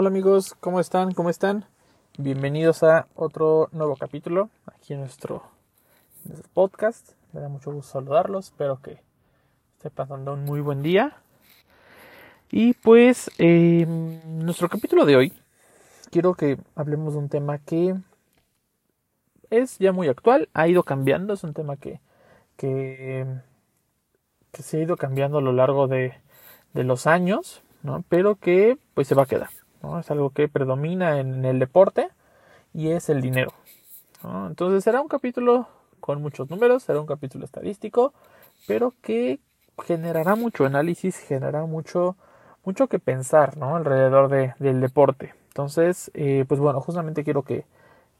Hola amigos, ¿cómo están? ¿Cómo están? Bienvenidos a otro nuevo capítulo aquí en nuestro, podcast. Me da mucho gusto saludarlos. Espero que esté pasando un muy buen día. Y pues, em, nuestro capítulo de hoy, quiero que hablemos de un tema que es ya muy actual, ha ido cambiando, es un tema que, que, que se ha ido cambiando a lo largo de, de los años, ¿no? pero que pues se va a quedar. Es algo que predomina en el deporte y es el dinero. Entonces será un capítulo con muchos números, será un capítulo estadístico, pero que generará mucho análisis, generará mucho, mucho que pensar ¿no? alrededor de, del deporte. Entonces, eh, pues bueno, justamente quiero que,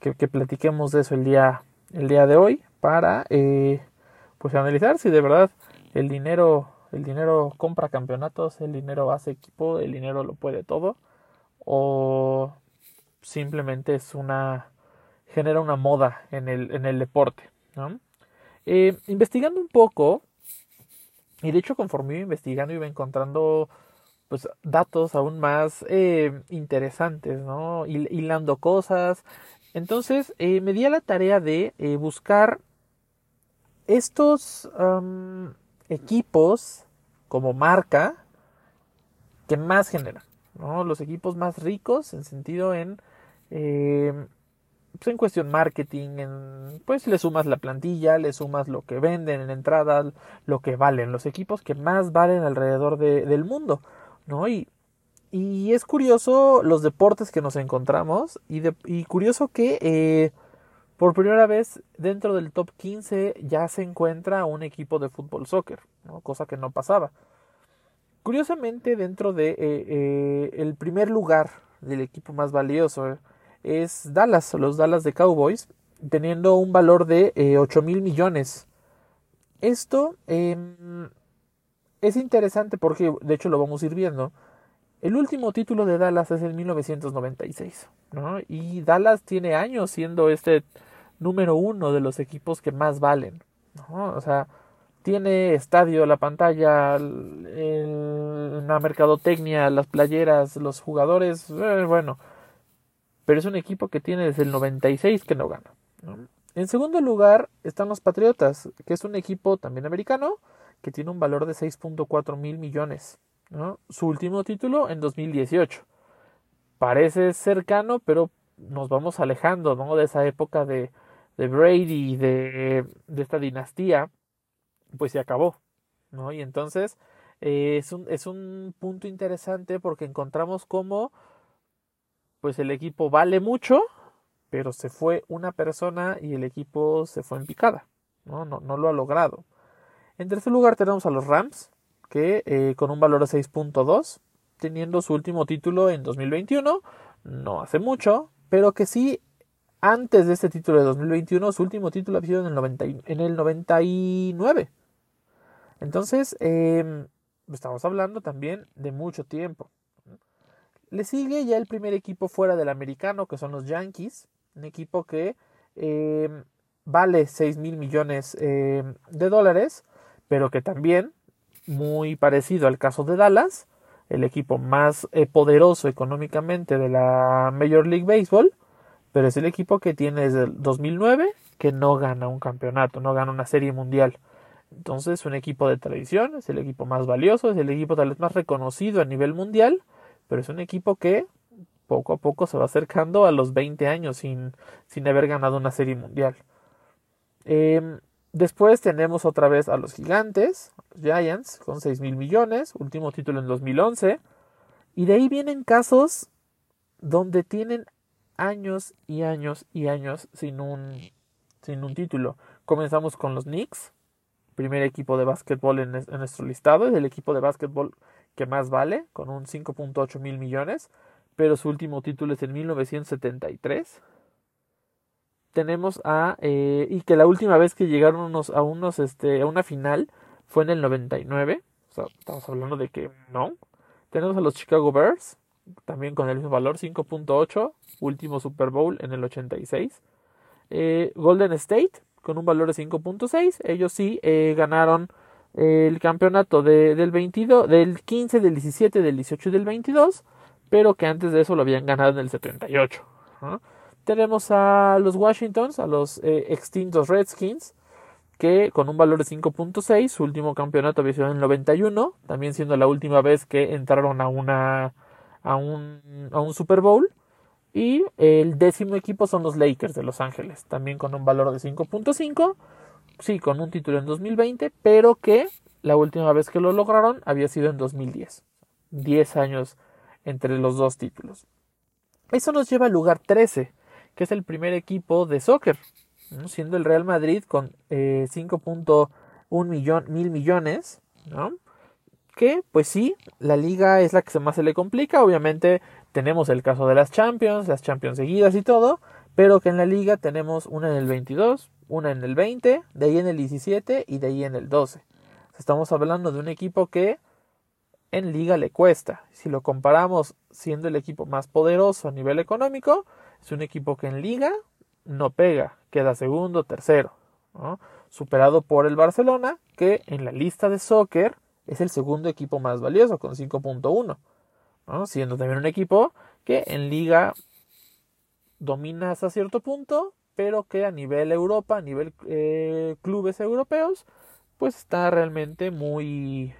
que, platiquemos de eso el día, el día de hoy para eh, pues analizar si de verdad el dinero, el dinero compra campeonatos, el dinero hace equipo, el dinero lo puede todo o simplemente es una genera una moda en el, en el deporte. Eh, investigando un poco, y de hecho conforme iba investigando iba encontrando pues datos aún más eh, interesantes, ¿no? Hilando cosas. Entonces eh, me di a la tarea de buscar estos equipos como marca que más generan. Los equipos más ricos en sentido en, eh, pues en cuestión marketing, en, pues le sumas la plantilla, le sumas lo que venden en entrada, lo que valen, los equipos que más valen alrededor de, del mundo, ¿no? Y, y es curioso los deportes que nos encontramos y, de, y curioso que eh, por primera vez dentro del top 15 ya se encuentra un equipo de fútbol soccer, cosa que no pasaba. Curiosamente, dentro de eh, eh, el primer lugar del equipo más valioso es Dallas, los Dallas de Cowboys, teniendo un valor de 8 eh, mil millones. Esto em, es interesante porque, de hecho, lo vamos a ir viendo. El último título de Dallas es en 1996, ¿no? Y Dallas tiene años siendo este número uno de los equipos que más valen, ¿no? O sea, tiene estadio, la pantalla, la mercadotecnia, las playeras, los jugadores, eh, bueno, pero es un equipo que tiene desde el 96 que no gana. En segundo lugar están los Patriotas, que es un equipo también americano que tiene un valor de 6.4 mil millones. Su último título en 2018. Parece cercano, pero nos vamos alejando ¿no? de esa época de, de Brady, de, de esta dinastía pues se acabó, ¿no? Y entonces eh, es, un, es un punto interesante porque encontramos cómo pues el equipo vale mucho, pero se fue una persona y el equipo se fue en picada, ¿no? No, no lo ha logrado. En tercer lugar tenemos a los Rams, que eh, con un valor de 6.2, teniendo su último título en 2021, no hace mucho, pero que sí antes de este título de 2021, su último título había sido en el, 90, en el 99. Entonces, em, estamos hablando también de mucho tiempo. Le sigue ya el primer equipo fuera del americano, que son los Yankees, un equipo que em, vale 6 mil millones em, de dólares, pero que también, muy parecido al caso de Dallas, el equipo más eh, poderoso económicamente de la Major League Baseball, pero es el equipo que tiene desde el 2009 que no gana un campeonato, no gana una serie mundial. Entonces, un equipo de tradición, es el equipo más valioso, es el equipo tal vez más reconocido a nivel mundial, pero es un equipo que poco a poco se va acercando a los 20 años sin, sin haber ganado una serie mundial. Em, después tenemos otra vez a los gigantes, los Giants, con 6 mil millones, último título en 2011. Y de ahí vienen casos donde tienen años y años y años sin un, sin un título. Comenzamos con los Knicks, primer equipo de básquetbol en, nuestro listado, es el equipo de básquetbol que más vale, con un 5.8 mil millones, pero su último título es en 1973. Tenemos a, eh, y que la última vez que llegaron a, unos, este, a una final fue en el 99, o sea, estamos hablando de que no. Tenemos a los Chicago Bears, también con el mismo valor, 5.8, último Super Bowl en el 86. Eh, Golden State, con un valor de 5.6. Ellos sí eh, ganaron el campeonato del 22, del 15, del 17, del 18 y del 22, pero que antes de eso lo habían ganado en el 78. Tenemos a los Washingtons, a los eh, extintos Redskins, que con un valor de 5.6, su último campeonato había sido en el 91, también siendo la última vez que entraron a, una, a, un, a un Super Bowl. Y el décimo equipo son los Lakers de Los Ángeles, también con un valor de 5.5, sí, con un título en 2020, pero que la última vez que lo lograron había sido en 2010. 10 años entre los dos títulos. Eso nos lleva al lugar 13, que es el primer equipo de soccer, siendo el Real Madrid con eh, 5.1 millón, mil millones, que pues sí, la liga es la que más se le complica, obviamente tenemos el caso de las Champions, las Champions seguidas y todo, pero que en la liga tenemos una en el 22, una en el 20, de ahí en el 17 y de ahí en el 12. Estamos hablando de un equipo que en liga le cuesta. Si lo comparamos siendo el equipo más poderoso a nivel económico, es un equipo que en liga no pega, queda segundo, tercero, superado por el Barcelona, que en la lista de soccer es el segundo equipo más valioso, con 5.1, siendo también un equipo que en liga domina hasta cierto punto, pero que a nivel Europa, a nivel eh, clubes europeos, pues está realmente muy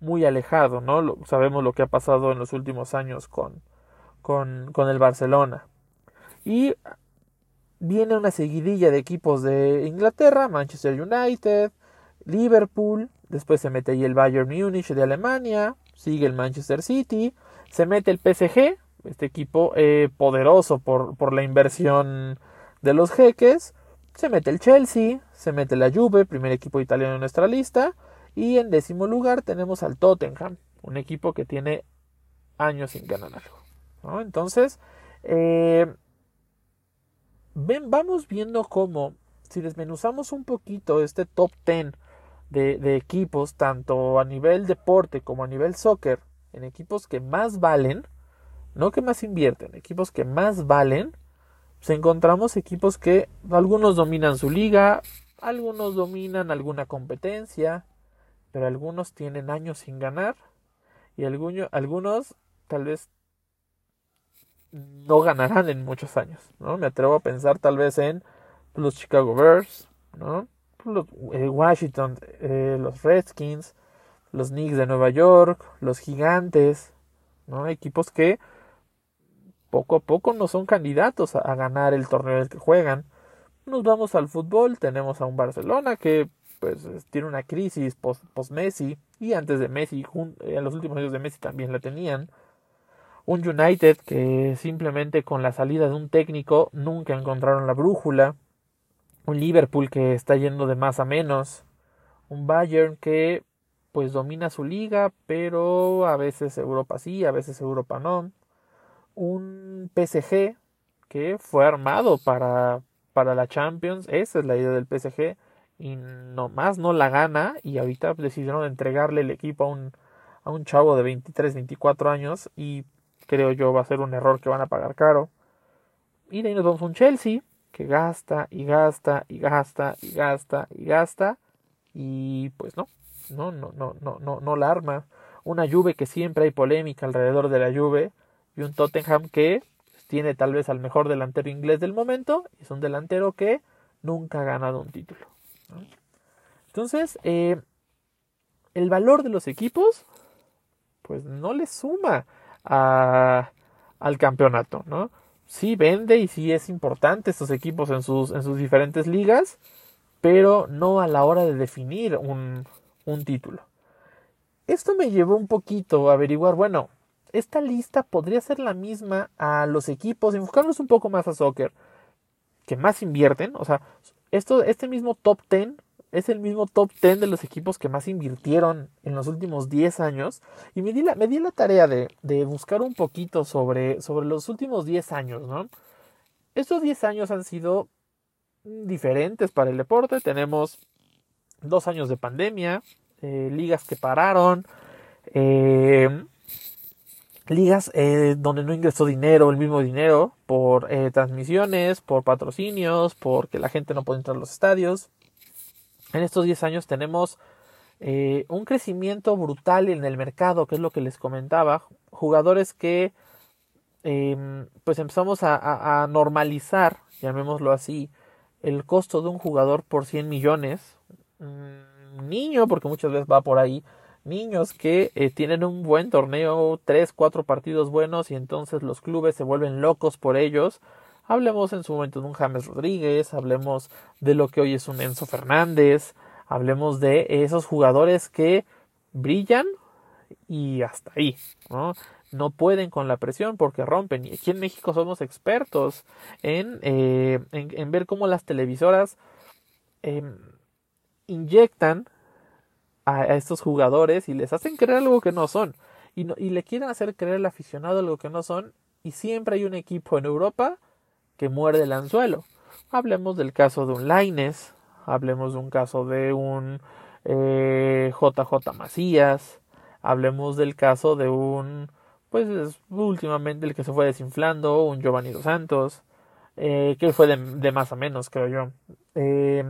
muy alejado, ¿no? sabemos lo que ha pasado en los últimos años con, con, con el Barcelona. Y viene una seguidilla de equipos de Inglaterra, Manchester United, Liverpool, después se mete ahí el Bayern Munich de Alemania, sigue el Manchester City, se mete el PSG, este equipo eh, poderoso por, por la inversión de los jeques, se mete el Chelsea, se mete la Juve, primer equipo italiano en nuestra lista, y en décimo lugar tenemos al Tottenham, un equipo que tiene años sin ganar algo. Entonces, eh, ven, vamos viendo cómo, si desmenuzamos un poquito este top 10 de, equipos, tanto a nivel deporte como a nivel soccer, en equipos que más valen, no que más invierten, equipos que más valen, pues encontramos equipos que algunos dominan su liga, algunos dominan alguna competencia, pero algunos tienen años sin ganar y algunos, algunos tal vez no ganarán en muchos años, ¿no? Me atrevo a pensar tal vez en los Chicago Bears, ¿no? Los eh, Washington, eh, los Redskins, los Knicks de Nueva York, los Gigantes, ¿no? Equipos que poco a poco no son candidatos a, ganar el torneo del que juegan. Nos vamos al fútbol, tenemos a un Barcelona que pues tiene una crisis post-Messi y antes de Messi, en los últimos años de Messi también la tenían. Un United que simplemente con la salida de un técnico nunca encontraron la brújula. Un Liverpool que está yendo de más a menos. Un Bayern que pues domina su liga, pero a veces Europa sí, a veces Europa no. Un PSG que fue armado para, para la Champions, esa es la idea del PSG y nomás no la gana y ahorita decidieron entregarle el equipo a un, a un chavo de 23, 24 años y creo yo va a ser un error que van a pagar caro. Y ahí nos vamos a un Chelsea que gasta y gasta y gasta y gasta y gasta y pues no, no, no, no, no, no, no la arma. Una Juve que siempre hay polémica alrededor de la Juve y un Tottenham que tiene tal vez al mejor delantero inglés del momento y es un delantero que nunca ha ganado un título. Entonces, eh, el valor de los equipos, pues no le suma al campeonato, ¿no? Sí vende y sí es importante estos equipos en sus, en sus diferentes ligas, pero no a la hora de definir un, un título. Esto me llevó un poquito a averiguar, bueno, esta lista podría ser la misma a los equipos, enfocarnos un poco más a soccer, que más invierten, o sea, esto, este mismo top 10 es el mismo top 10 de los equipos que más invirtieron en los últimos 10 años. Y me di la, di la tarea de, buscar un poquito sobre, los últimos 10 años, ¿no? Estos 10 años han sido diferentes para el deporte. Tenemos dos años de pandemia, eh, ligas que pararon, eh, ligas eh, donde no ingresó dinero, el mismo dinero, por transmisiones, por patrocinios, porque la gente no puede entrar a los estadios. En estos 10 años tenemos eh, un crecimiento brutal en el mercado, que es lo que les comentaba, jugadores que em, pues empezamos a, normalizar, llamémoslo así, el costo de un jugador por 100 millones. Mm, niño, porque muchas veces va por ahí, niños que eh, tienen un buen torneo, tres, cuatro partidos buenos y entonces los clubes se vuelven locos por ellos. Hablemos en su momento de un James Rodríguez, hablemos de lo que hoy es un Enzo Fernández, hablemos de esos jugadores que brillan y hasta ahí, ¿no? No pueden con la presión porque rompen. Y aquí en México somos expertos en, eh, en, ver cómo las televisoras em, inyectan a, estos jugadores y les hacen creer algo que no son. Y, y le quieren hacer creer al aficionado algo que no son. Y siempre hay un equipo en Europa que muerde el anzuelo. Hablemos del caso de un Laines, hablemos de un caso de un eh, JJ Macías, hablemos del caso de un, pues últimamente el que se fue desinflando, un Giovanni Dos Santos, eh, que fue de, más a menos, creo yo. Eh,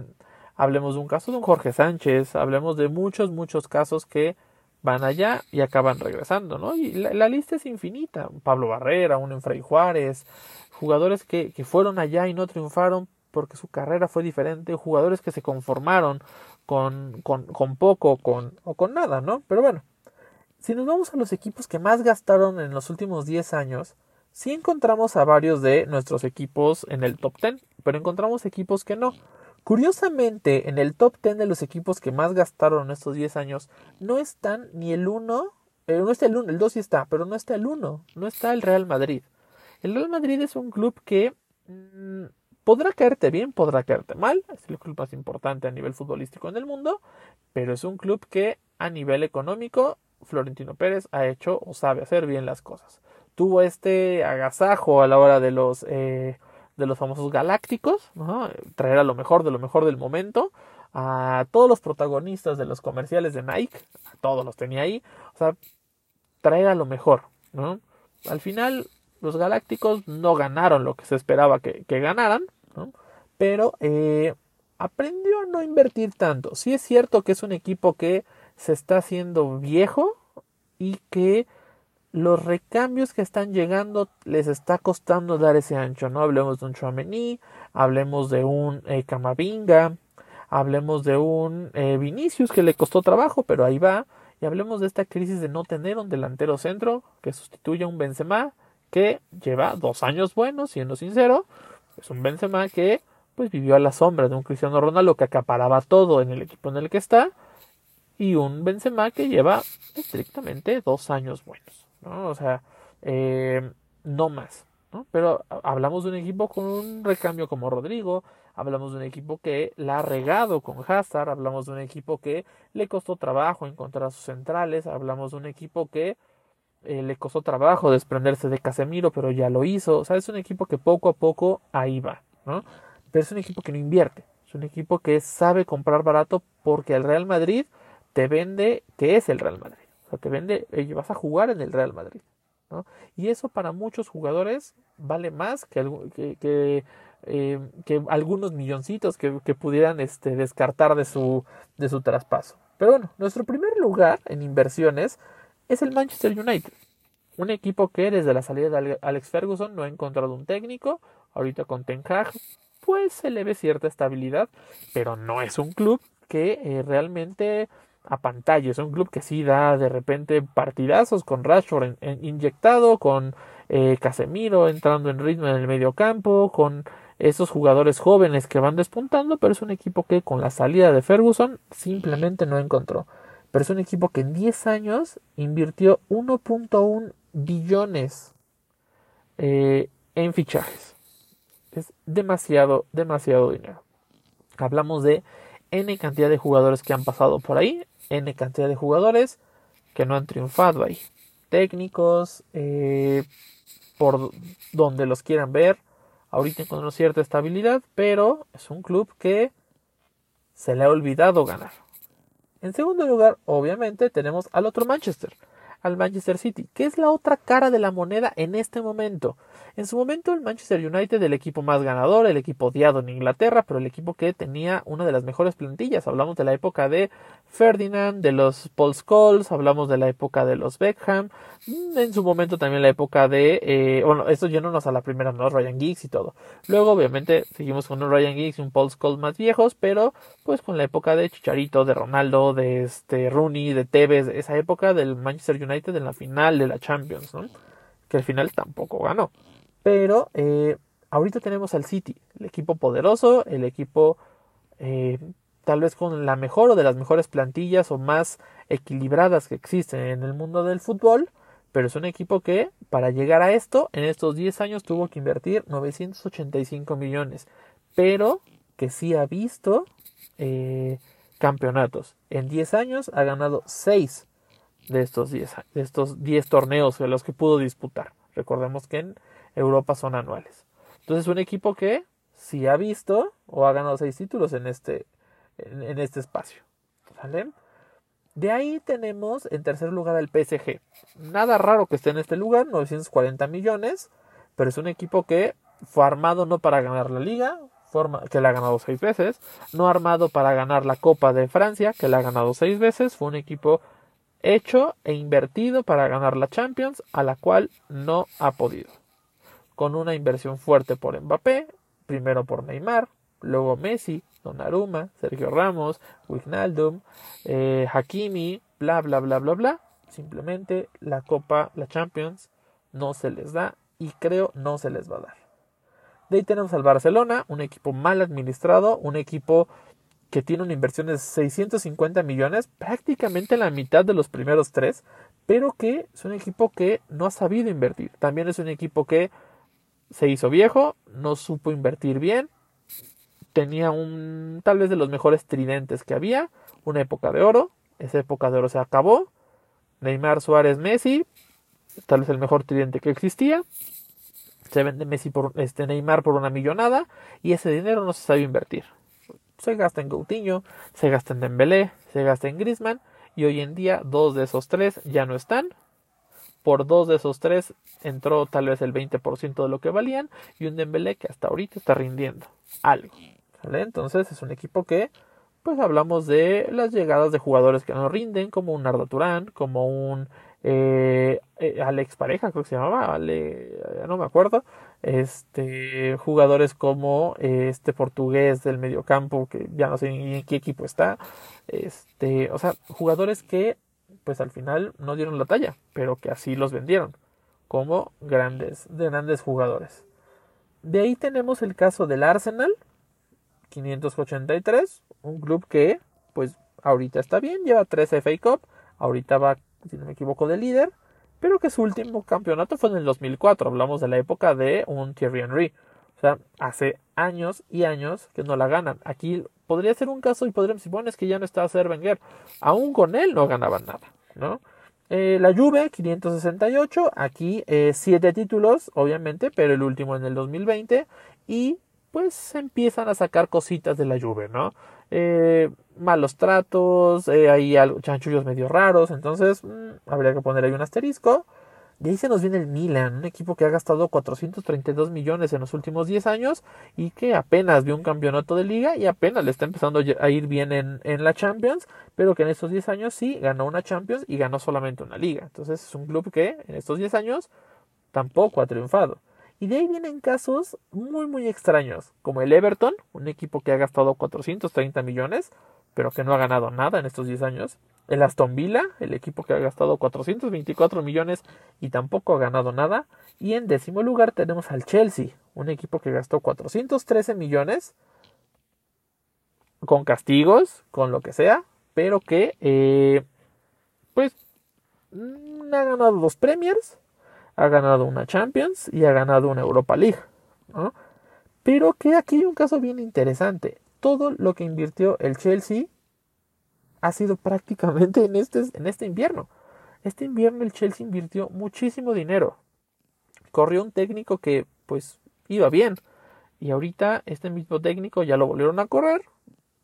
hablemos de un caso de un Jorge Sánchez, hablemos de muchos, muchos casos que van allá y acaban regresando, ¿no? Y la, lista es infinita. Pablo Barrera, un Enfrey Juárez, jugadores que, que fueron allá y no triunfaron porque su carrera fue diferente, jugadores que se conformaron con, con, con poco con, o con nada, ¿no? Pero bueno, si nos vamos a los equipos que más gastaron en los últimos 10 años, sí encontramos a varios de nuestros equipos en el top 10, pero encontramos equipos que no. Curiosamente, en el top 10 de los equipos que más gastaron en estos 10 años, no están ni el 1, eh, no está el 1, el 2 sí está, pero no está el 1, no está el Real Madrid. El Real Madrid es un club que mm, podrá caerte bien, podrá caerte mal, es el club más importante a nivel futbolístico en el mundo, pero es un club que a nivel económico Florentino Pérez ha hecho o sabe hacer bien las cosas. Tuvo este agasajo a la hora de los eh, de los famosos galácticos, traer a lo mejor de lo mejor del momento, a todos los protagonistas de los comerciales de Nike, a todos los tenía ahí, o sea, traer a lo mejor. Al final, los galácticos no ganaron lo que se esperaba que, ganaran, pero eh, aprendió a no invertir tanto. Sí es cierto que es un equipo que se está haciendo viejo y que los recambios que están llegando les está costando dar ese ancho, ¿no? Hablemos de un Chouameni, hablemos de un eh, Camavinga, hablemos de un eh, Vinicius que le costó trabajo, pero ahí va, y hablemos de esta crisis de no tener un delantero centro que sustituya a un Benzema que lleva dos años buenos, siendo sincero, es un Benzema que pues vivió a la sombra de un Cristiano Ronaldo que acaparaba todo en el equipo en el que está y un Benzema que lleva estrictamente dos años buenos. ¿No? O sea, eh, no más. ¿no? Pero hablamos de un equipo con un recambio como Rodrigo, hablamos de un equipo que la ha regado con Hazard, hablamos de un equipo que le costó trabajo encontrar a sus centrales, hablamos de un equipo que eh, le costó trabajo desprenderse de Casemiro, pero ya lo hizo. O sea, es un equipo que poco a poco ahí va, ¿no? Pero es un equipo que no invierte, es un equipo que sabe comprar barato porque el Real Madrid te vende que es el Real Madrid te vende, y vas a jugar en el Real Madrid. ¿no? Y eso para muchos jugadores vale más que, eh, que, algunos milloncitos que, pudieran este, descartar de su, de su traspaso. Pero bueno, nuestro primer lugar en inversiones es el Manchester United. Un equipo que desde la salida de Alex Ferguson no ha encontrado un técnico. Ahorita con Ten pues se le ve cierta estabilidad, pero no es un club que eh, realmente a pantalla. Es un club que sí da de repente partidazos con Rashford inyectado, con eh, Casemiro entrando en ritmo en el medio campo, con esos jugadores jóvenes que van despuntando, pero es un equipo que con la salida de Ferguson simplemente no encontró. Pero es un equipo que en 10 años invirtió 1.1 billones eh, en fichajes. Es demasiado, demasiado dinero. Hablamos de N cantidad de jugadores que han pasado por ahí. N cantidad de jugadores que no han triunfado ahí. Técnicos, eh, por donde los quieran ver. Ahorita encontró cierta estabilidad, pero es un club que se le ha olvidado ganar. En segundo lugar, obviamente, tenemos al otro Manchester, al Manchester City, que es la otra cara de la moneda en este momento. En su momento el Manchester United, el equipo más ganador, el equipo odiado en Inglaterra, pero el equipo que tenía una de las mejores plantillas. Hablamos de la época de Ferdinand, de los Paul Scholes, hablamos de la época de los Beckham, mm, en su momento también la época de, eh, bueno, esto yéndonos a la primera, ¿no? Ryan Giggs y todo. Luego, obviamente, seguimos con un Ryan Giggs y un Paul Scholes más viejos, pero pues con la época de Chicharito, de Ronaldo, de este Rooney, de Tevez, esa época del Manchester United en la final de la Champions, ¿no? Que al final tampoco ganó. Pero eh, ahorita tenemos al City, el equipo poderoso, el equipo eh, tal vez con la mejor o de las mejores plantillas o más equilibradas que existen en el mundo del fútbol, pero es un equipo que para llegar a esto en estos 10 años tuvo que invertir 985 millones, pero que sí ha visto eh, campeonatos. En 10 años ha ganado 6 de estos 10 de estos 10 torneos de los que pudo disputar. Recordemos que en Europa son anuales. Entonces un equipo que sí ha visto o ha ganado 6 títulos en este en, este espacio. De ahí tenemos en tercer lugar al PSG. Nada raro que esté en este lugar, 940 millones, pero es un equipo que fue armado no para ganar la liga, que la ha ganado seis veces, no armado para ganar la Copa de Francia, que la ha ganado seis veces, fue un equipo hecho e invertido para ganar la Champions, a la cual no ha podido. Con una inversión fuerte por Mbappé, primero por Neymar, luego Messi, Donnarumma, Sergio Ramos, Wijnaldum, eh, Hakimi, bla bla bla bla bla. Simplemente la Copa, la Champions, no se les da y creo no se les va a dar. De ahí tenemos al Barcelona, un equipo mal administrado, un equipo que tiene una inversión de 650 millones, prácticamente la mitad de los primeros tres, pero que es un equipo que no ha sabido invertir. También es un equipo que se hizo viejo, no supo invertir bien, tenía un tal vez de los mejores tridentes que había, una época de oro, esa época de oro se acabó, Neymar Suárez Messi, tal vez el mejor tridente que existía, se vende Messi por este Neymar por una millonada y ese dinero no se sabe invertir. Se gasta en Coutinho, se gasta en Dembélé, se gasta en Griezmann y hoy en día dos de esos tres ya no están. Por dos de esos tres entró tal vez el 20% de lo que valían y un Dembélé que hasta ahorita está rindiendo algo. Entonces es un equipo que, pues hablamos de las llegadas de jugadores que no rinden, como un Arda Turán, como un eh, eh, Alex Pareja, creo que se llamaba, Ale, no me acuerdo, este, jugadores como eh, este portugués del mediocampo, que ya no sé en qué equipo está, este, o sea, jugadores que, pues al final no dieron la talla, pero que así los vendieron, como grandes, grandes jugadores. De ahí tenemos el caso del Arsenal, 583, un club que pues ahorita está bien, lleva 3 FA Cup, ahorita va, si no me equivoco, de líder, pero que su último campeonato fue en el 2004, hablamos de la época de un Thierry Henry, o sea, hace años y años que no la ganan. Aquí podría ser un caso y podríamos decir, bueno, es que ya no está Wenger, aún con él no ganaban nada, ¿no? Eh, la Juve, 568, aquí 7 eh, títulos, obviamente, pero el último en el 2020, y pues empiezan a sacar cositas de la lluvia, ¿no? Eh, malos tratos, eh, hay algo, chanchullos medio raros, entonces mm, habría que poner ahí un asterisco. De ahí se nos viene el Milan, un equipo que ha gastado 432 millones en los últimos 10 años y que apenas vio un campeonato de liga y apenas le está empezando a ir bien en, en la Champions, pero que en estos 10 años sí ganó una Champions y ganó solamente una liga. Entonces es un club que en estos 10 años tampoco ha triunfado. Y de ahí vienen casos muy muy extraños, como el Everton, un equipo que ha gastado 430 millones, pero que no ha ganado nada en estos 10 años. El Aston Villa, el equipo que ha gastado 424 millones y tampoco ha ganado nada. Y en décimo lugar tenemos al Chelsea, un equipo que gastó 413 millones con castigos, con lo que sea, pero que eh, pues mm, ha ganado dos Premiers, ha ganado una Champions y ha ganado una Europa League. Pero que aquí hay un caso bien interesante. Todo lo que invirtió el Chelsea ha sido prácticamente en este, en este invierno. Este invierno el Chelsea invirtió muchísimo dinero. Corrió un técnico que pues iba bien. Y ahorita este mismo técnico ya lo volvieron a correr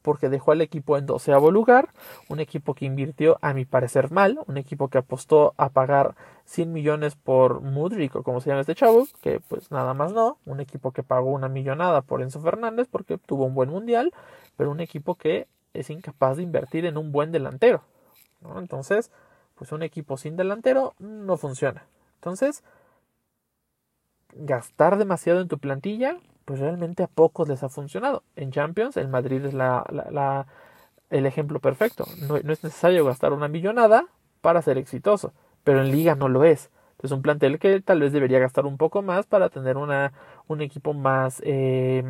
porque dejó al equipo en doceavo lugar, un equipo que invirtió a mi parecer mal, un equipo que apostó a pagar 100 millones por Mudrik o como se llama este chavo, que pues nada más no, un equipo que pagó una millonada por Enzo Fernández porque tuvo un buen mundial, pero un equipo que es incapaz de invertir en un buen delantero. Entonces, pues un equipo sin delantero no funciona. Entonces, gastar demasiado en tu plantilla, pues realmente a pocos les ha funcionado. En Champions, el Madrid es la, el ejemplo perfecto. No, es necesario gastar una millonada para ser exitoso, pero en liga no lo es. Es un plantel que tal vez debería gastar un poco más para tener una, un equipo más eh,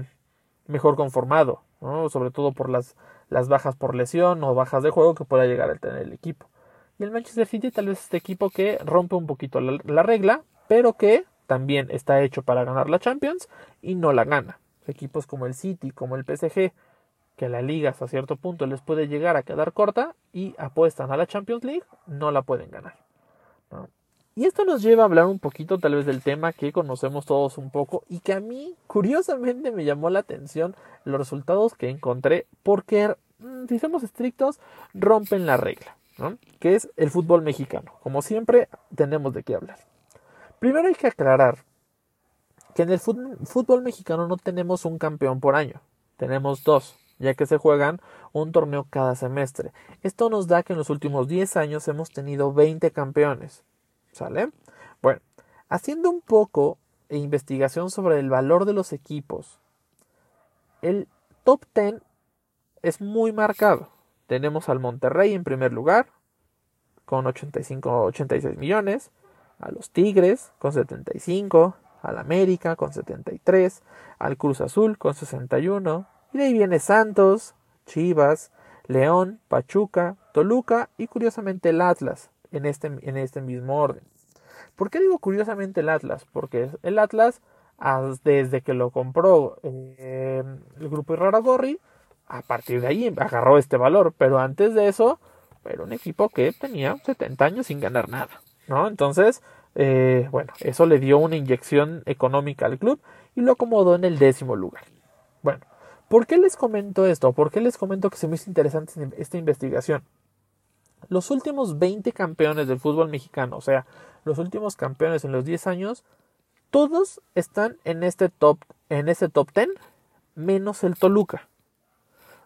mejor conformado, sobre todo por las, las bajas por lesión o bajas de juego que pueda llegar a tener el equipo. Y el Manchester City tal vez es este equipo que rompe un poquito la regla, pero que también está hecho para ganar la Champions y no la gana. Equipos como el City, como el PSG, que la liga hasta cierto punto les puede llegar a quedar corta y apuestan a la Champions League, no la pueden ganar. Y esto nos lleva a hablar un poquito tal vez del tema que conocemos todos un poco y que a mí curiosamente me llamó la atención los resultados que encontré porque, mm, si somos estrictos, rompen la regla, que es el fútbol mexicano. Como siempre, tenemos de qué hablar. Primero hay que aclarar que en el fútbol mexicano no tenemos un campeón por año, tenemos dos, ya que se juegan un torneo cada semestre. Esto nos da que en los últimos 10 años hemos tenido 20 campeones. ¿Sale? Bueno, haciendo un poco de investigación sobre el valor de los equipos, el top 10 es muy marcado. Tenemos al Monterrey en primer lugar, con 85-86 millones a los Tigres con 75, al América con 73, al Cruz Azul con 61, y de ahí viene Santos, Chivas, León, Pachuca, Toluca y curiosamente el Atlas en este, en este mismo orden. ¿Por qué digo curiosamente el Atlas? Porque el Atlas, desde que lo compró eh, el grupo Gorri, a partir de ahí agarró este valor, pero antes de eso era un equipo que tenía 70 años sin ganar nada. ¿no? Entonces, eh, bueno, eso le dio una inyección económica al club y lo acomodó en el décimo lugar. Bueno, ¿por qué les comento esto? ¿Por qué les comento que se me hizo interesante esta investigación? Los últimos 20 campeones del fútbol mexicano, o sea, los últimos campeones en los 10 años, todos están en este top, en este top 10, menos el Toluca.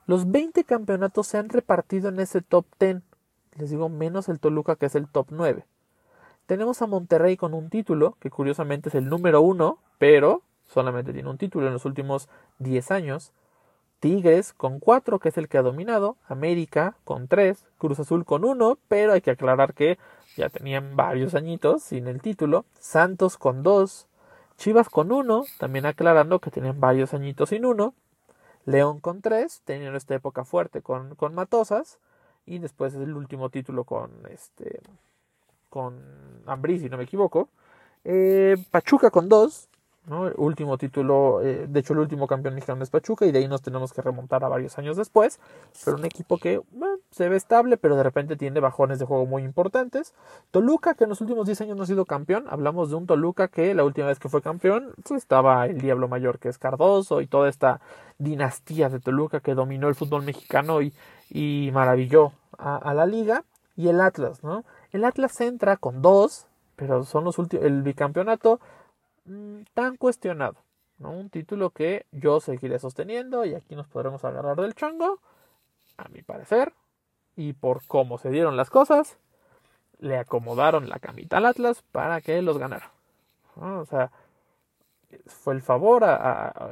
Los 20 campeonatos se han repartido en ese top 10. Les digo, menos el Toluca, que es el top 9. Tenemos a Monterrey con un título, que curiosamente es el número uno, pero solamente tiene un título en los últimos 10 años. Tigres con 4, que es el que ha dominado. América con 3. Cruz Azul con 1, pero hay que aclarar que ya tenían varios añitos sin el título. Santos con 2. Chivas con 1, también aclarando que tenían varios añitos sin 1. León con 3, teniendo esta época fuerte con, con Matosas. Y después es el último título con este con Ambrí, si no me equivoco. Eh, Pachuca con dos, ¿no? Último título, eh, de hecho el último campeón mexicano es Pachuca y de ahí nos tenemos que remontar a varios años después, pero un equipo que se ve estable, pero de repente tiene bajones de juego muy importantes. Toluca, que en los últimos 10 años no ha sido campeón, hablamos de un Toluca que la última vez que fue campeón pues, estaba el Diablo Mayor que es Cardoso y toda esta dinastía de Toluca que dominó el fútbol mexicano y, y maravilló a, a la liga y el Atlas, ¿no? El Atlas entra con dos, pero son los últimos, el bicampeonato mm, tan cuestionado, ¿no? Un título que yo seguiré sosteniendo y aquí nos podremos agarrar del chango, a mi parecer, y por cómo se dieron las cosas, le acomodaron la camita al Atlas para que los ganara. O sea, fue el favor a, a,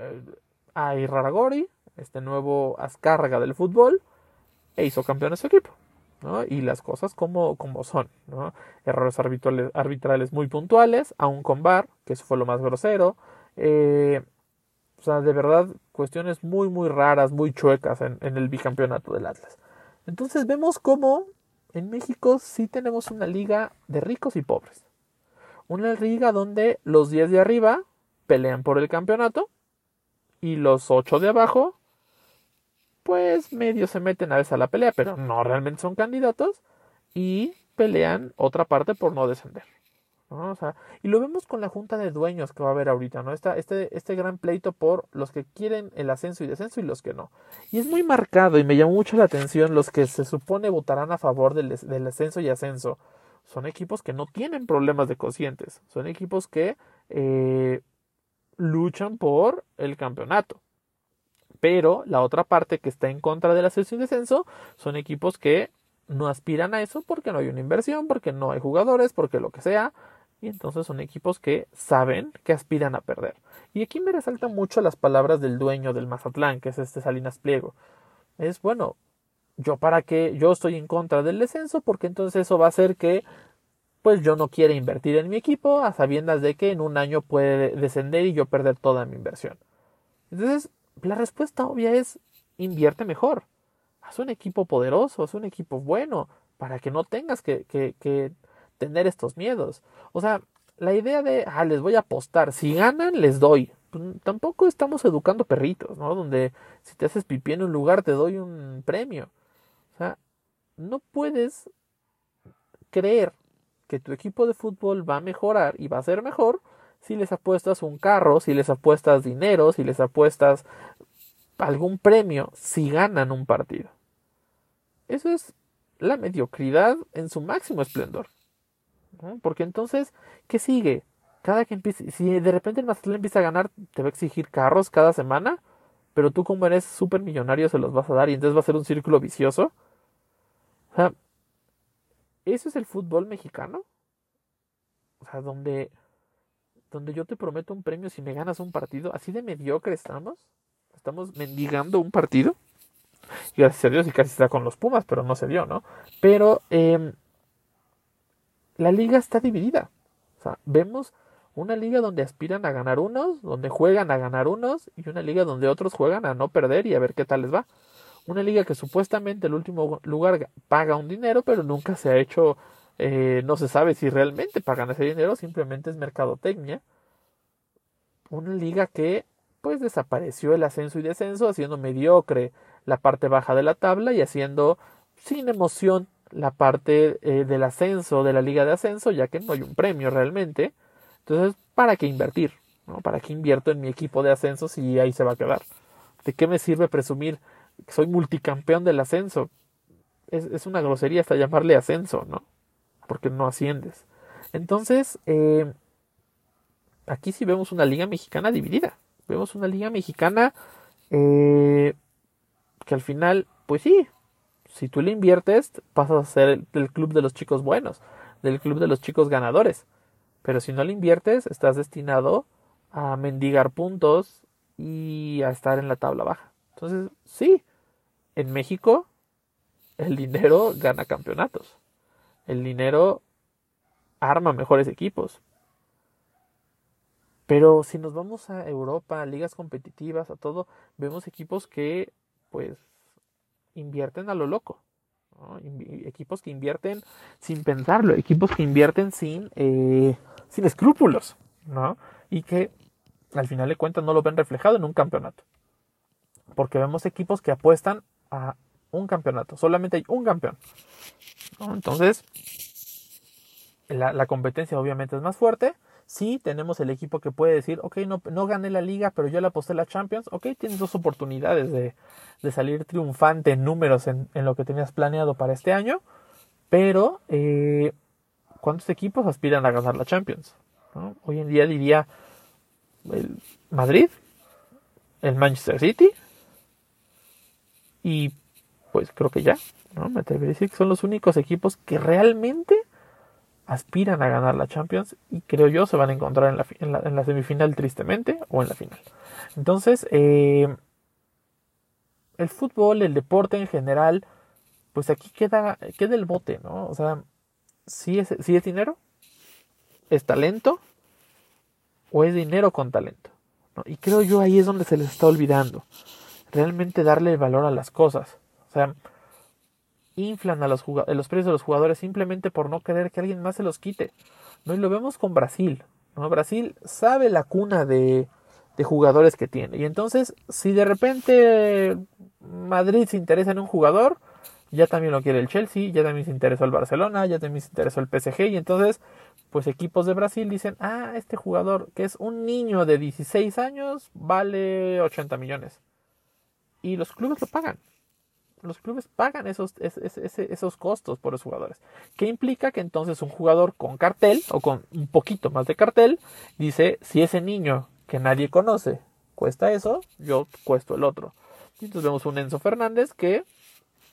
a Irraragori, este nuevo Azcárraga del fútbol, e hizo campeón a su equipo y las cosas como, como son. Errores arbitrales, arbitrales muy puntuales, aún con VAR, que eso fue lo más grosero. Eh, o sea, de verdad, cuestiones muy, muy raras, muy chuecas en, en el bicampeonato del Atlas. Entonces vemos cómo en México sí tenemos una liga de ricos y pobres. Una liga donde los 10 de arriba pelean por el campeonato y los 8 de abajo pues medio se meten a veces a la pelea, pero no realmente son candidatos y pelean otra parte por no descender. O sea, y lo vemos con la junta de dueños que va a haber ahorita, ¿no? Esta, este, este gran pleito por los que quieren el ascenso y descenso y los que no. Y es muy marcado y me llamó mucho la atención los que se supone votarán a favor del, del ascenso y ascenso. Son equipos que no tienen problemas de cocientes, son equipos que eh, luchan por el campeonato. Pero la otra parte que está en contra del ascenso y descenso son equipos que no aspiran a eso porque no hay una inversión, porque no hay jugadores, porque lo que sea. Y entonces son equipos que saben que aspiran a perder. Y aquí me resaltan mucho las palabras del dueño del Mazatlán, que es este Salinas Pliego. Es bueno, yo para qué, yo estoy en contra del descenso porque entonces eso va a hacer que pues yo no quiera invertir en mi equipo a sabiendas de que en un año puede descender y yo perder toda mi inversión. Entonces, la respuesta obvia es invierte mejor. Haz un equipo poderoso, haz un equipo bueno, para que no tengas que, que, tener estos miedos. O sea, la idea de, ah, les voy a apostar, si ganan, les doy. Pues, tampoco estamos educando perritos, ¿no? Donde si te haces pipí en un lugar, te doy un premio. O sea, no puedes creer que tu equipo de fútbol va a mejorar y va a ser mejor si les apuestas un carro, si les apuestas dinero, si les apuestas algún premio, si ganan un partido. Eso es la mediocridad en su máximo esplendor. Porque entonces, ¿qué sigue? Cada que empiece, si de repente el Mazatlán empieza a ganar, te va a exigir carros cada semana, pero tú como eres súper millonario se los vas a dar y entonces va a ser un círculo vicioso. O sea, ¿Eso es el fútbol mexicano? O sea, donde, donde yo te prometo un premio si me ganas un partido. ¿Así de mediocre estamos? ¿Estamos mendigando un partido? Y gracias a Dios y casi está con los Pumas, pero no se dio, ¿no? Pero eh, la liga está dividida. O sea, vemos una liga donde aspiran a ganar unos, donde juegan a ganar unos, y una liga donde otros juegan a no perder y a ver qué tal les va. Una liga que supuestamente el último lugar paga un dinero, pero nunca se ha hecho, eh, no se sabe si realmente pagan ese dinero, simplemente es mercadotecnia. Una liga que pues desapareció el ascenso y descenso, haciendo mediocre la parte baja de la tabla y haciendo sin emoción la parte eh, del ascenso de la liga de ascenso, ya que no hay un premio realmente. Entonces, ¿para qué invertir? ¿no? ¿Para qué invierto en mi equipo de ascenso si ahí se va a quedar? ¿De qué me sirve presumir soy multicampeón del ascenso. Es, una grosería hasta llamarle ascenso, ¿no? Porque no asciendes. Entonces, eh, aquí sí vemos una liga mexicana dividida. Vemos una liga mexicana eh, que al final, pues sí, si tú le inviertes, pasas a ser el, club de los chicos buenos, del club de los chicos ganadores. Pero si no le inviertes, estás destinado a mendigar puntos y a estar en la tabla baja. Entonces, sí, en México el dinero gana campeonatos. El dinero arma mejores equipos. Pero si nos vamos a Europa, a ligas competitivas, a todo, vemos equipos que pues invierten a lo loco. Equipos que invierten sin pensarlo, equipos que invierten sin, eh, sin escrúpulos, ¿no? Y que al final de cuentas no lo ven reflejado en un campeonato. Porque vemos equipos que apuestan a un campeonato. Solamente hay un campeón. Entonces, la, competencia obviamente es más fuerte. Sí, tenemos el equipo que puede decir, ok, no, no gané la liga, pero yo le aposté la Champions. Ok, tienes dos oportunidades de, salir triunfante en números en, lo que tenías planeado para este año. Pero, eh, ¿cuántos equipos aspiran a ganar la Champions? Hoy en día diría el Madrid, el Manchester City, y pues creo que ya, ¿no? Me que son los únicos equipos que realmente aspiran a ganar la Champions y creo yo se van a encontrar en la, en la, semifinal tristemente o en la final. Entonces, eh, el fútbol, el deporte en general, pues aquí queda, queda el bote, ¿no? O sea, si es, es dinero, es talento o es dinero con talento. ¿no? Y creo yo ahí es donde se les está olvidando realmente darle valor a las cosas. O sea, inflan a los, los precios de los jugadores simplemente por no querer que alguien más se los quite. ¿no? Y lo vemos con Brasil. ¿no? Brasil sabe la cuna de, de jugadores que tiene. Y entonces, si de repente Madrid se interesa en un jugador, ya también lo quiere el Chelsea, ya también se interesó el Barcelona, ya también se interesó el PSG, y entonces pues equipos de Brasil dicen, ah, este jugador que es un niño de 16 años vale 80 millones. Y los clubes lo pagan. Los clubes pagan esos, esos costos por los jugadores. ¿Qué implica que entonces un jugador con cartel o con un poquito más de cartel dice, si ese niño que nadie conoce cuesta eso, yo cuesto el otro. Y entonces vemos un Enzo Fernández que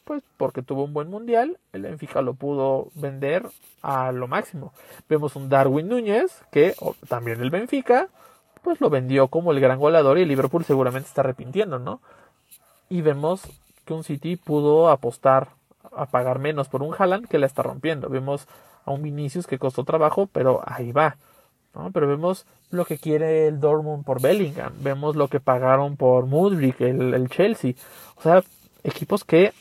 pues porque tuvo un buen mundial, el Benfica lo pudo vender a lo máximo. Vemos un Darwin Núñez, que también el Benfica, pues lo vendió como el gran goleador y el Liverpool seguramente está arrepintiendo, ¿no? Y vemos que un City pudo apostar a pagar menos por un Haaland que la está rompiendo. Vemos a un Vinicius que costó trabajo, pero ahí va. ¿no? Pero vemos lo que quiere el Dortmund por Bellingham. Vemos lo que pagaron por Mudrik, el, el Chelsea. O sea, equipos que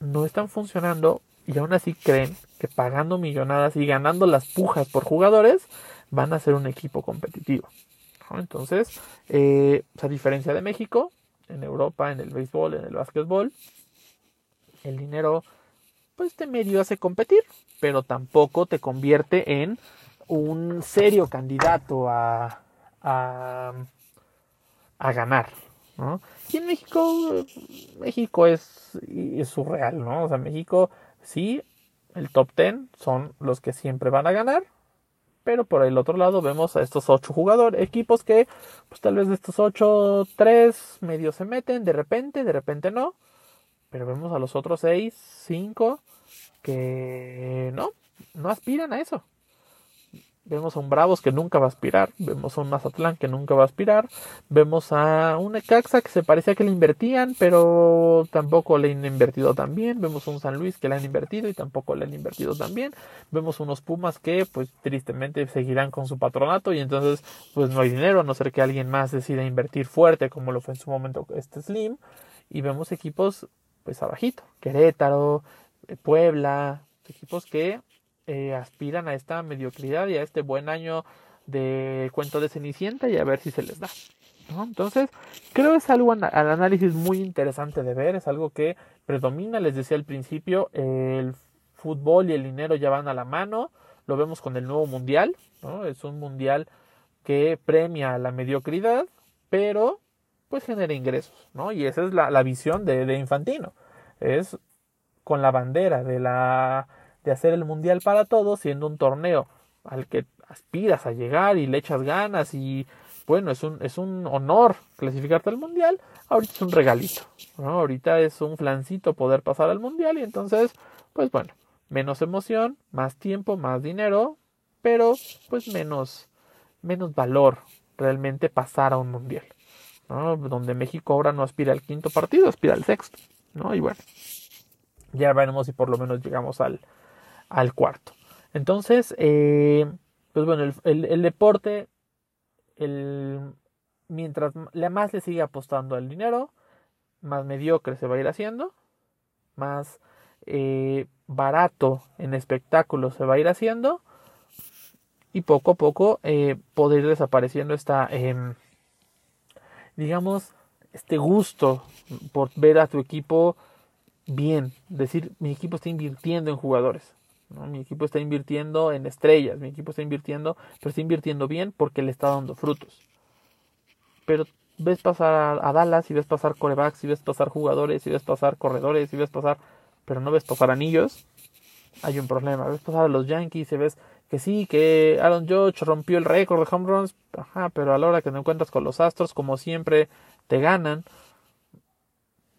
no están funcionando y aún así creen que pagando millonadas y ganando las pujas por jugadores van a ser un equipo competitivo. Entonces, eh, pues, a diferencia de México, en Europa, en el béisbol, en el básquetbol, el dinero pues te medio hace competir, pero tampoco te convierte en un serio candidato a, a, a ganar. Y en México, México es, es surreal, ¿no? O sea, México sí, el top 10 son los que siempre van a ganar, pero por el otro lado vemos a estos ocho jugadores, equipos que, pues tal vez de estos ocho, tres medio se meten, de repente, de repente no, pero vemos a los otros seis, cinco, que no, no aspiran a eso. Vemos a un Bravos que nunca va a aspirar. Vemos a un Mazatlán que nunca va a aspirar. Vemos a un Ecaxa que se parecía que le invertían, pero tampoco le han invertido tan bien. Vemos a un San Luis que le han invertido y tampoco le han invertido tan bien. Vemos unos Pumas que, pues, tristemente seguirán con su patronato y entonces, pues, no hay dinero, a no ser que alguien más decida invertir fuerte, como lo fue en su momento este Slim. Y vemos equipos, pues, abajito. Querétaro, Puebla, equipos que eh, aspiran a esta mediocridad y a este buen año de cuento de Cenicienta y a ver si se les da. Entonces, creo que es algo al análisis muy interesante de ver, es algo que predomina, les decía al principio, el fútbol y el dinero ya van a la mano, lo vemos con el nuevo mundial, ¿no? es un mundial que premia la mediocridad, pero pues genera ingresos, ¿no? Y esa es la, la visión de, de Infantino, es con la bandera de la de hacer el mundial para todos, siendo un torneo al que aspiras a llegar y le echas ganas y bueno, es un, es un honor clasificarte al mundial, ahorita es un regalito, ahorita es un flancito poder pasar al mundial y entonces, pues bueno, menos emoción, más tiempo, más dinero, pero pues menos, menos valor realmente pasar a un mundial, donde México ahora no aspira al quinto partido, aspira al sexto, ¿no? Y bueno, ya veremos si por lo menos llegamos al, al cuarto. Entonces, eh, pues bueno, el, deporte, el, mientras más le sigue apostando al dinero, más mediocre se va a ir haciendo, más eh, barato en espectáculos se va a ir haciendo y poco a poco eh, poder ir desapareciendo esta, em, digamos, este gusto por ver a tu equipo bien, decir, mi equipo está invirtiendo en jugadores. Mi equipo está invirtiendo en estrellas, mi equipo está invirtiendo, pero está invirtiendo bien porque le está dando frutos. Pero ves pasar a, Dallas y ves pasar corebacks y ves pasar jugadores y ves pasar corredores y ves pasar, pero no ves pasar anillos, hay un problema. Ves pasar a los Yankees y ves que sí, que Aaron Judge rompió el récord de home runs, ajá, pero a la hora que te encuentras con los Astros, como siempre, te ganan.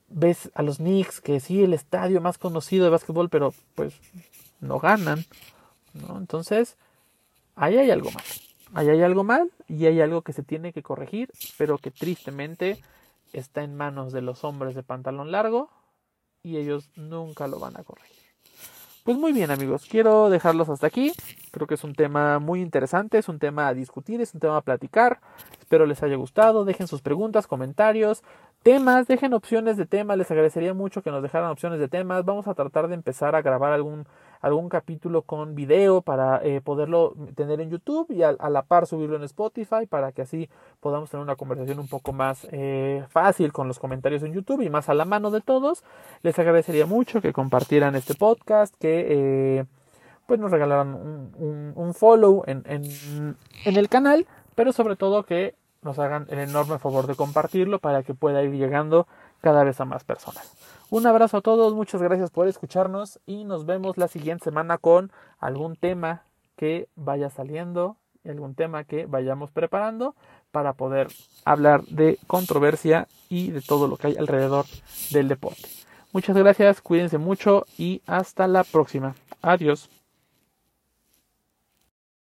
Ves a los Knicks, que sí, el estadio más conocido de básquetbol, pero pues no ganan. ¿no? Entonces, ahí hay algo mal. Ahí hay algo mal y hay algo que se tiene que corregir, pero que tristemente está en manos de los hombres de pantalón largo y ellos nunca lo van a corregir. Pues muy bien amigos, quiero dejarlos hasta aquí. Creo que es un tema muy interesante, es un tema a discutir, es un tema a platicar. Espero les haya gustado. Dejen sus preguntas, comentarios, temas, dejen opciones de temas. Les agradecería mucho que nos dejaran opciones de temas. Vamos a tratar de empezar a grabar algún algún capítulo con video para eh, poderlo tener en YouTube y a, la par subirlo en Spotify para que así podamos tener una conversación un poco más eh, fácil con los comentarios en YouTube y más a la mano de todos. Les agradecería mucho que compartieran este podcast, que... Eh, pues nos regalaran un, follow en, en el canal, pero sobre todo que nos hagan el enorme favor de compartirlo para que pueda ir llegando cada vez a más personas. Un abrazo a todos, muchas gracias por escucharnos y nos vemos la siguiente semana con algún tema que vaya saliendo, algún tema que vayamos preparando para poder hablar de controversia y de todo lo que hay alrededor del deporte. Muchas gracias, cuídense mucho y hasta la próxima. Adiós.